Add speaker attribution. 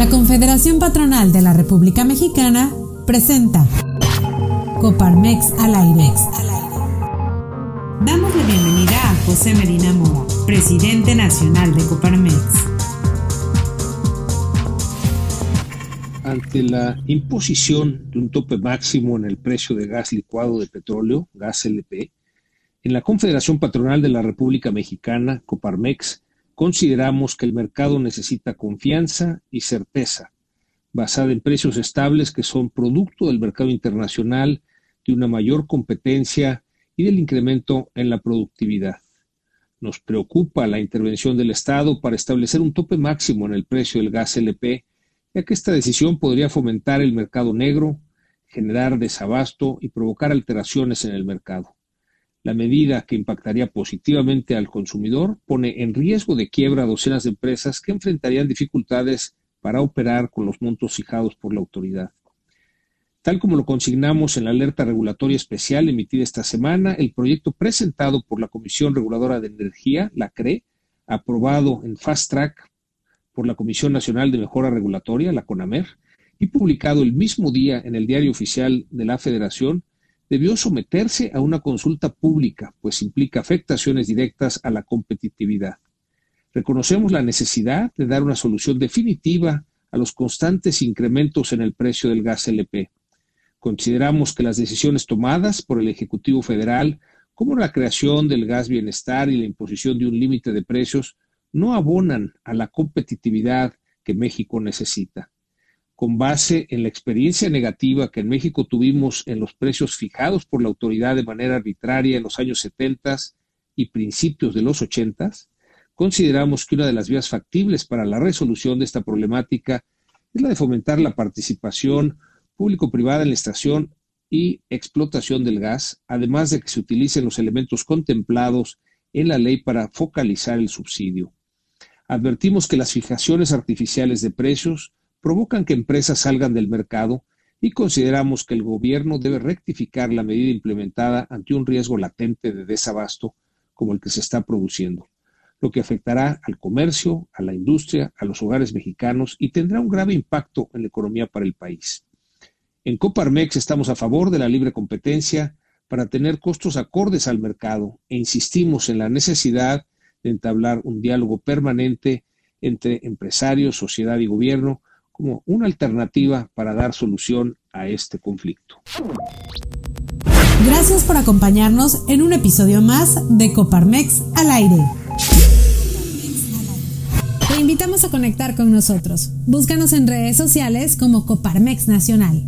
Speaker 1: La Confederación Patronal de la República Mexicana presenta Coparmex al aire. Damos la bienvenida a José Medina Mora, presidente nacional de Coparmex.
Speaker 2: Ante la imposición de un tope máximo en el precio de gas licuado de petróleo, gas LP, en la Confederación Patronal de la República Mexicana, Coparmex, consideramos que el mercado necesita confianza y certeza, basada en precios estables que son producto del mercado internacional, de una mayor competencia y del incremento en la productividad. Nos preocupa la intervención del Estado para establecer un tope máximo en el precio del gas LP, ya que esta decisión podría fomentar el mercado negro, generar desabasto y provocar alteraciones en el mercado. La medida que impactaría positivamente al consumidor pone en riesgo de quiebra a docenas de empresas que enfrentarían dificultades para operar con los montos fijados por la autoridad. Tal como lo consignamos en la alerta regulatoria especial emitida esta semana, el proyecto presentado por la Comisión Reguladora de Energía, la CRE, aprobado en Fast Track por la Comisión Nacional de Mejora Regulatoria, la CONAMER, y publicado el mismo día en el Diario Oficial de la Federación, debió someterse a una consulta pública, pues implica afectaciones directas a la competitividad. Reconocemos la necesidad de dar una solución definitiva a los constantes incrementos en el precio del gas LP. Consideramos que las decisiones tomadas por el Ejecutivo Federal, como la creación del gas bienestar y la imposición de un límite de precios, no abonan a la competitividad que México necesita con base en la experiencia negativa que en México tuvimos en los precios fijados por la autoridad de manera arbitraria en los años 70 y principios de los 80, consideramos que una de las vías factibles para la resolución de esta problemática es la de fomentar la participación público-privada en la estación y explotación del gas, además de que se utilicen los elementos contemplados en la ley para focalizar el subsidio. Advertimos que las fijaciones artificiales de precios provocan que empresas salgan del mercado y consideramos que el gobierno debe rectificar la medida implementada ante un riesgo latente de desabasto como el que se está produciendo, lo que afectará al comercio, a la industria, a los hogares mexicanos y tendrá un grave impacto en la economía para el país. En Coparmex estamos a favor de la libre competencia para tener costos acordes al mercado e insistimos en la necesidad de entablar un diálogo permanente entre empresarios, sociedad y gobierno como una alternativa para dar solución a este conflicto.
Speaker 1: Gracias por acompañarnos en un episodio más de Coparmex al aire. Te invitamos a conectar con nosotros. Búscanos en redes sociales como Coparmex Nacional.